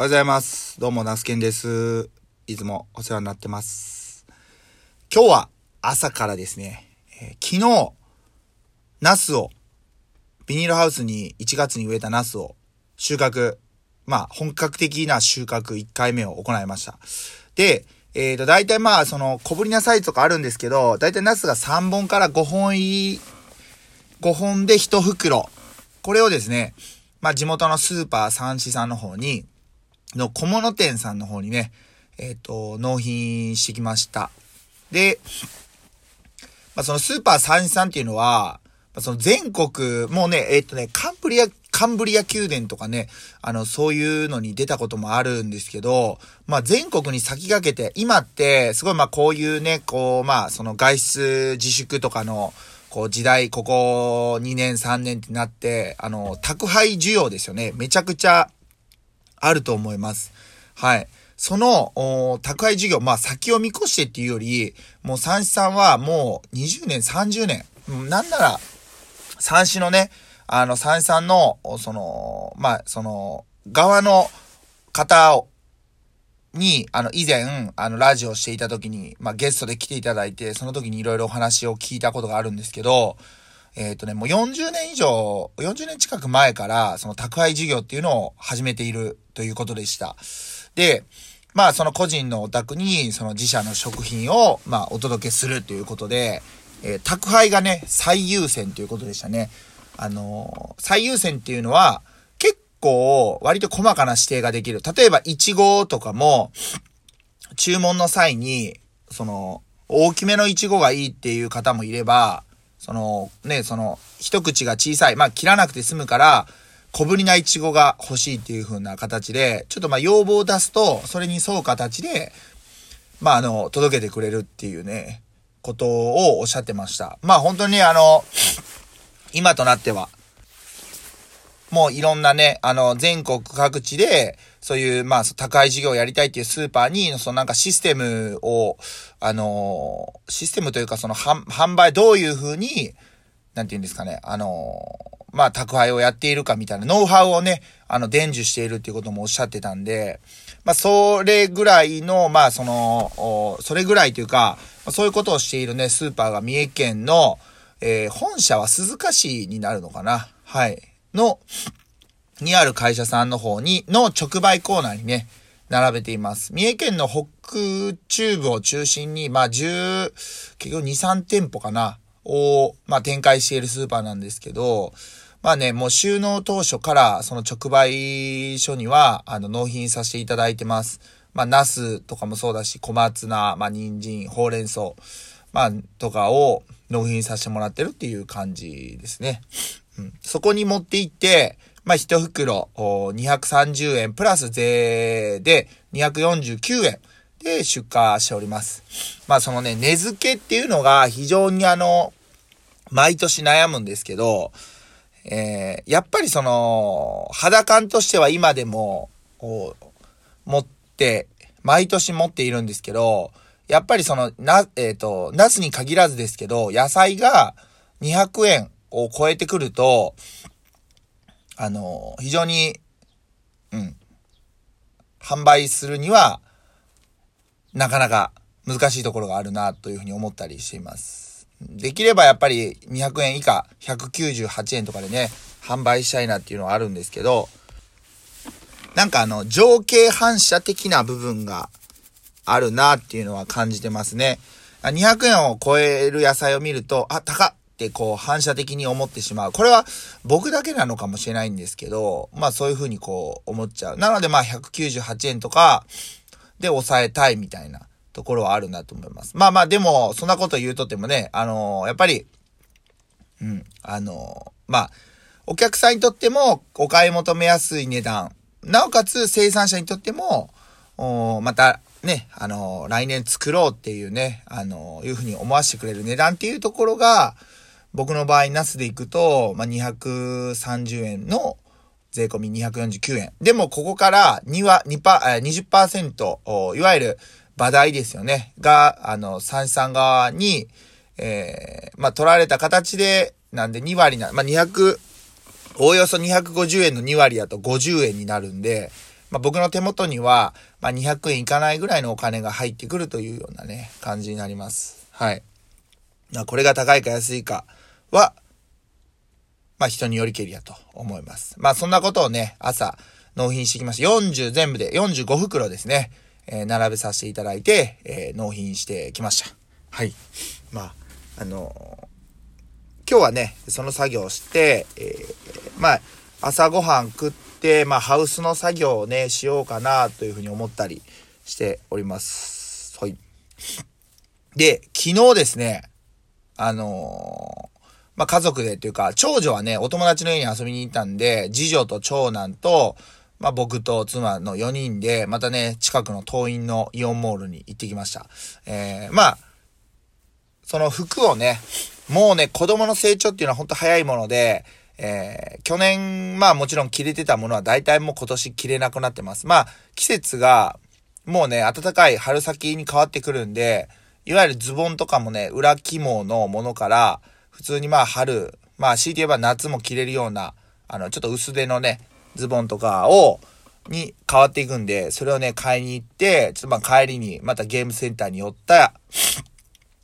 おはようございます。どうも、ナスケンです。いつもお世話になってます。今日は朝からですね、えー昨日、ナスを、ビニールハウスに1月に植えたナスを収穫、まあ、本格的な収穫1回目を行いました。で、えっ、と、大体まあ、その、小ぶりなサイズとかあるんですけど、大体ナスが3本から5本入り、5本で1袋。これをですね、まあ、地元のスーパー三市さんの方に、の小物店さんの方にね、えっ、と、納品してきました。で、まあ、そのスーパー三市さんっていうのは、まあ、その全国、もうね、えっ、とね、カンブリア、カンブリア宮殿とかね、あの、そういうのに出たこともあるんですけど、まあ、全国に先駆けて、今って、すごいま、こういうね、こう、まあ、その外出自粛とかの、こう時代、ここ2年3年ってなって、あの、宅配需要ですよね。めちゃくちゃあると思います。はい。その、宅配事業、まあ先を見越してっていうより、もう三子さんはもう20年、30年、なんなら、三子のね、あの三子さんの、その、まあその、側の方を、に、あの、以前、あの、ラジオしていた時に、まあ、ゲストで来ていただいて、その時にいろいろお話を聞いたことがあるんですけど、えっ、とね、もう40年以上、40年近く前から、その宅配事業っていうのを始めているということでした。で、まあ、その個人のお宅に、その自社の食品を、まあ、お届けするということで、えー宅配がね、最優先ということでしたね。あのー最優先っていうのは、結構、割と細かな指定ができる。例えば、いちごとかも、注文の際に、その、大きめのイチゴがいいっていう方もいれば、その、ね、その、一口が小さい。まあ、切らなくて済むから、小ぶりなイチゴが欲しいっていう風な形で、ちょっとまあ、要望を出すと、それに沿う形で、まあ、あの、届けてくれるっていうね、ことをおっしゃってました。まあ、本当にあの、今となっては、もういろんなね、あの、全国各地で、そういう、まあ、宅配事業をやりたいっていうスーパーに、そのなんかシステムを、あの、システムというかその販売どういう風に、なんて言うんですかね、あの、まあ、宅配をやっているかみたいなノウハウをね、あの、伝授しているっていうこともおっしゃってたんで、まあ、それぐらいの、まあ、その、それぐらいというか、そういうことをしているね、スーパーが三重県の、えー本社は鈴鹿市になるのかなはい。の、にある会社さんの方に、の直売コーナーにね、並べています。三重県の北中部を中心に、まあ、10、結局2、3店舗かな、を、まあ、展開しているスーパーなんですけど、まあね、もう収納当初から、その直売所には、あの、納品させていただいてます。まあ、ナスとかもそうだし、小松菜、まあ、人参、ほうれん草、まあ、とかを納品させてもらってるっていう感じですね。うん、そこに持って行って、まあ、一袋230円プラス税で249円で出荷しております。まあ、そのね、値付けっていうのが非常にあの、毎年悩むんですけど、えーやっぱりその、肌感としては今でも、持って、毎年持っているんですけど、やっぱりその、な、えっ、と、ナスに限らずですけど、野菜が200円を超えてくると、あの、非常に、うん、販売するには、なかなか難しいところがあるな、というふうに思ったりしています。できればやっぱり200円以下、198円とかでね、販売したいなっていうのはあるんですけど、なんかあの、情景反射的な部分があるなっていうのは感じてますね。200円を超える野菜を見ると、あ、高っってこう反射的に思ってしまう。これは僕だけなのかもしれないんですけど、まあそういうふうにこう思っちゃう。なのでまあ198円とかで抑えたいみたいなところはあるなと思います。まあまあでも、そんなこと言うとってもね、あのーやっぱり、うん、あのーまあ、お客さんにとってもお買い求めやすい値段。なおかつ生産者にとっても、おまたね、あのー来年作ろうっていうね、あのーいうふうに思わせてくれる値段っていうところが、僕の場合、ナスで行くと、まあ、230円の税込み249円。でも、ここから2は、2パ、20%、いわゆる、場代ですよね。が、あの、三子さん側に、えーまあ、取られた形で、なんで2割な、まあ、200、おおよそ250円の2割だと50円になるんで、まあ、僕の手元には、まあ、200円いかないぐらいのお金が入ってくるというようなね、感じになります。はい。まあ、これが高いか安いかは、まあ、人によりけりやと思います。まあ、そんなことをね、朝、納品してきました。40全部で45袋ですね、えー、並べさせていただいて、えー、納品してきました。はい。まあ、あのー、今日はね、その作業をして、え、まあ、朝ごはん食って、まあ、ハウスの作業をね、しようかなというふうに思ったりしております。はい。で、昨日ですね、あの、まあ、家族でっていうか、長女はね、お友達の家に遊びに行ったんで、次女と長男と、まあ、僕と妻の4人で、またね、近くの東院のイオンモールに行ってきました。えー、まあ、その服をね、もうね、子供の成長っていうのはほんと早いもので、えー、去年、まあもちろん着れてたものは大体もう今年着れなくなってます。まあ、季節が、もうね、暖かい春先に変わってくるんで、いわゆるズボンとかもね、裏肝のものから、普通にまあ春、まあ強いて言えば夏も着れるような、あの、ちょっと薄手のね、ズボンとかを、に変わっていくんで、それをね、買いに行って、ちょっとまあ帰りにまたゲームセンターに寄った、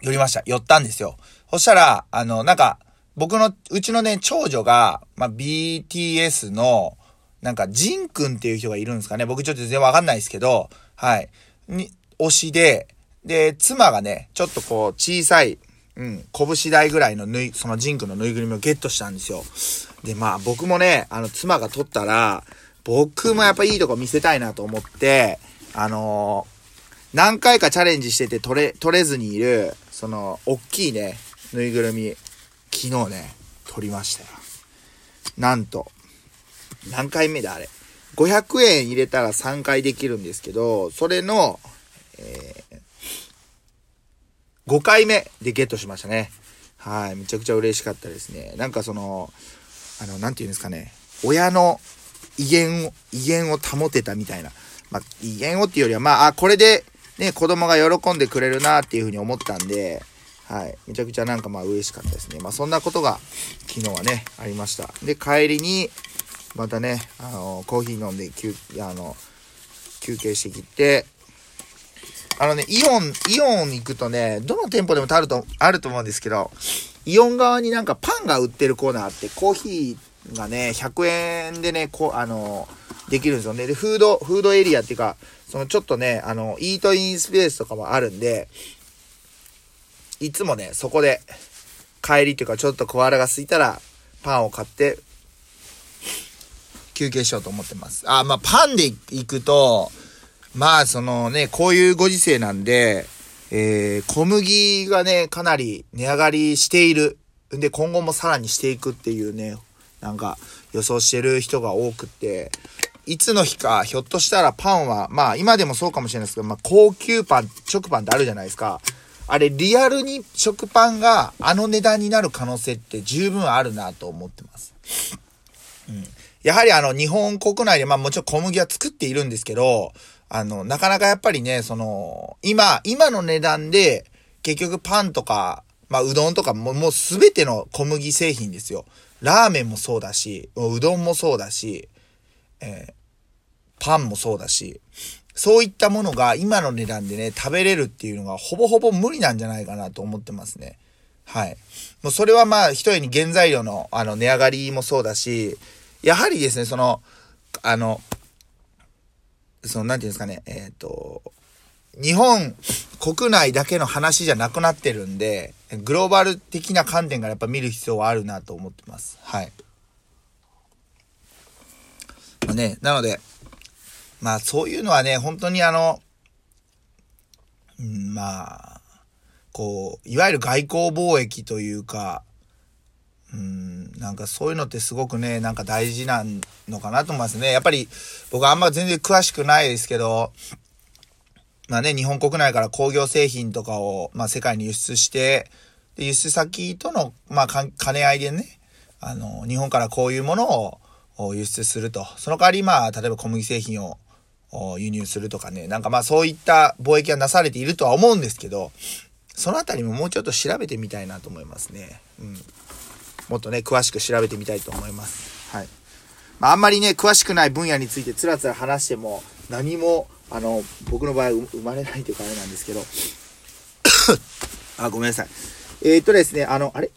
寄りました。寄ったんですよ。そしたら、あの、なんか、僕の、うちのね、長女が、まあ、BTS の、なんか、ジンくんっていう人がいるんですかね。僕ちょっと全然わかんないですけど、はい。に、推しで、で、妻がね、ちょっとこう、小さい、うん、拳台ぐらいのぬい、そのジンクのぬいぐるみをゲットしたんですよ。で、まあ僕もね、あの、妻が取ったら、僕もやっぱいいとこ見せたいなと思って、あのー、何回かチャレンジしてて取れ、取れずにいる、その、おっきいね、ぬいぐるみ、昨日ね、取りましたよ。なんと、何回目だあれ。500円入れたら3回できるんですけど、それの、えー、5回目でゲットしましたね。はい。めちゃくちゃ嬉しかったですね。なんかその、あの、なんて言うんですかね。親の威厳を、威厳を保てたみたいな。まあ、威厳をっていうよりは、まあ、あ、これで、ね、子供が喜んでくれるなっていうふうに思ったんで、はい。めちゃくちゃなんかまあ嬉しかったですね。まあそんなことが昨日はね、ありました。で、帰りに、またね、あの、コーヒー飲んで休、あの、休憩してきて、あのね、イオン、イオン行くとね、どの店舗でもあると、あると思うんですけど、イオン側になんかパンが売ってるコーナーあって、コーヒーがね、100円でね、こう、あの、できるんですよね。で、フード、フードエリアっていうか、そのちょっとね、あの、イートインスペースとかもあるんで、いつもね、そこで、帰りっていうか、ちょっと小腹が空いたら、パンを買って、休憩しようと思ってます。あ、まあ、パンで行くと、まあ、そのね、こういうご時世なんで、えー、小麦がね、かなり値上がりしている。んで、今後もさらにしていくっていうね、なんか予想してる人が多くって、いつの日か、ひょっとしたらパンは、まあ今でもそうかもしれないですけど、まあ高級パン、食パンってあるじゃないですか。あれ、リアルに食パンがあの値段になる可能性って十分あるなと思ってます。うん。やはりあの、日本国内で、まあもちろん小麦は作っているんですけど、あの、なかなかやっぱりね、その、今、今の値段で、結局パンとか、まあうどんとかも、もうすべての小麦製品ですよ。ラーメンもそうだし、うどんもそうだし、えー、パンもそうだし、そういったものが今の値段でね、食べれるっていうのがほぼほぼ無理なんじゃないかなと思ってますね。はい。もうそれはまあ、一重に原材料のあの値上がりもそうだし、やはりですね、その、あの、その、なんていうんですかね、えっ、ー、と、日本国内だけの話じゃなくなってるんで、グローバル的な観点からやっぱ見る必要はあるなと思ってます。はい。まあね、なので、まあそういうのはね、本当にあの、うん、まあ、こう、いわゆる外交貿易というか、うん、なんかそういうのってすごくね、なんか大事なのかなと思いますね。やっぱり僕あんま全然詳しくないですけど、まあね、日本国内から工業製品とかを、まあ世界に輸出して、で、輸出先との、まあ兼ね合いでね、あの、日本からこういうものを輸出すると。その代わりまあ、例えば小麦製品を輸入するとかね、なんかまあそういった貿易がなされているとは思うんですけど、そのあたりももうちょっと調べてみたいなと思いますね。うん。もっとね、詳しく調べてみたいと思います。はい。まあ、あんまりね、詳しくない分野についてつらつら話しても、何も、あの、僕の場合生まれないというかあれなんですけど、あ、ごめんなさい。えー、っとですね、あの、あれ？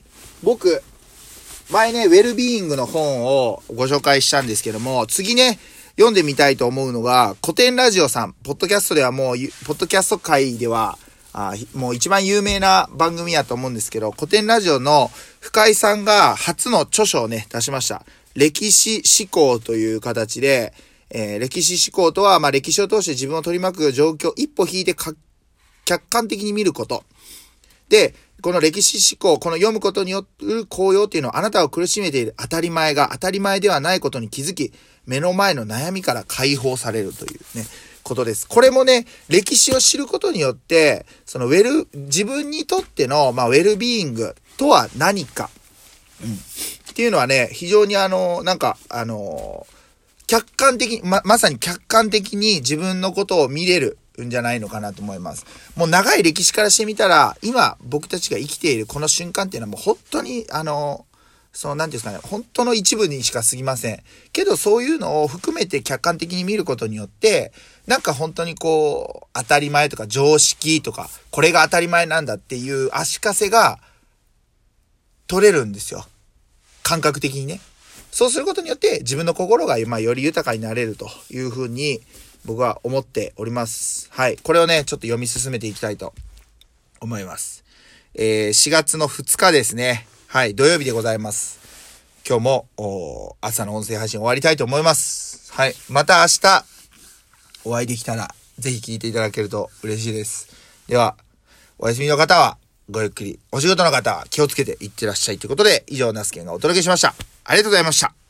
僕、前ね、ウェルビーイングの本をご紹介したんですけども、次ね、読んでみたいと思うのが、古典ラジオさん、ポッドキャストではもう、ポッドキャスト界では、あもう一番有名な番組やと思うんですけど、古典ラジオの深井さんが初の著書をね、出しました。歴史思考という形で、えー、歴史思考とは、まあ、歴史を通して自分を取り巻く状況、一歩引いて客観的に見ること。で、この歴史思考、この読むことによる効用っていうのはあなたを苦しめている当たり前が当たり前ではないことに気づき、目の前の悩みから解放されるというね、ことです。これもね、歴史を知ることによって、そのウェル、自分にとっての、まあ、ウェルビーイングとは何か、うん。っていうのはね、非常にあの、なんか、あの、客観的に、ま、まさに客観的に自分のことを見れるんじゃないのかなと思います。もう長い歴史からしてみたら、今僕たちが生きているこの瞬間っていうのはもう本当に、あの、その、なんていうんですかね、本当の一部にしか過ぎません。けど、そういうのを含めて客観的に見ることによって、なんか本当にこう、当たり前とか常識とか、これが当たり前なんだっていう足かせが、取れるんですよ。感覚的にね。そうすることによって、自分の心が、まあ、より豊かになれるというふうに、僕は思っております。はい。これをね、ちょっと読み進めていきたいと思います。えー、4月の2日ですね。はい、土曜日でございます。今日も、朝の音声配信終わりたいと思います。はい。また明日、お会いできたら、ぜひ聞いていただけると嬉しいです。では、お休みの方は、ごゆっくり、お仕事の方は気をつけていってらっしゃいということで、以上、ナスケンがお届けしました。ありがとうございました。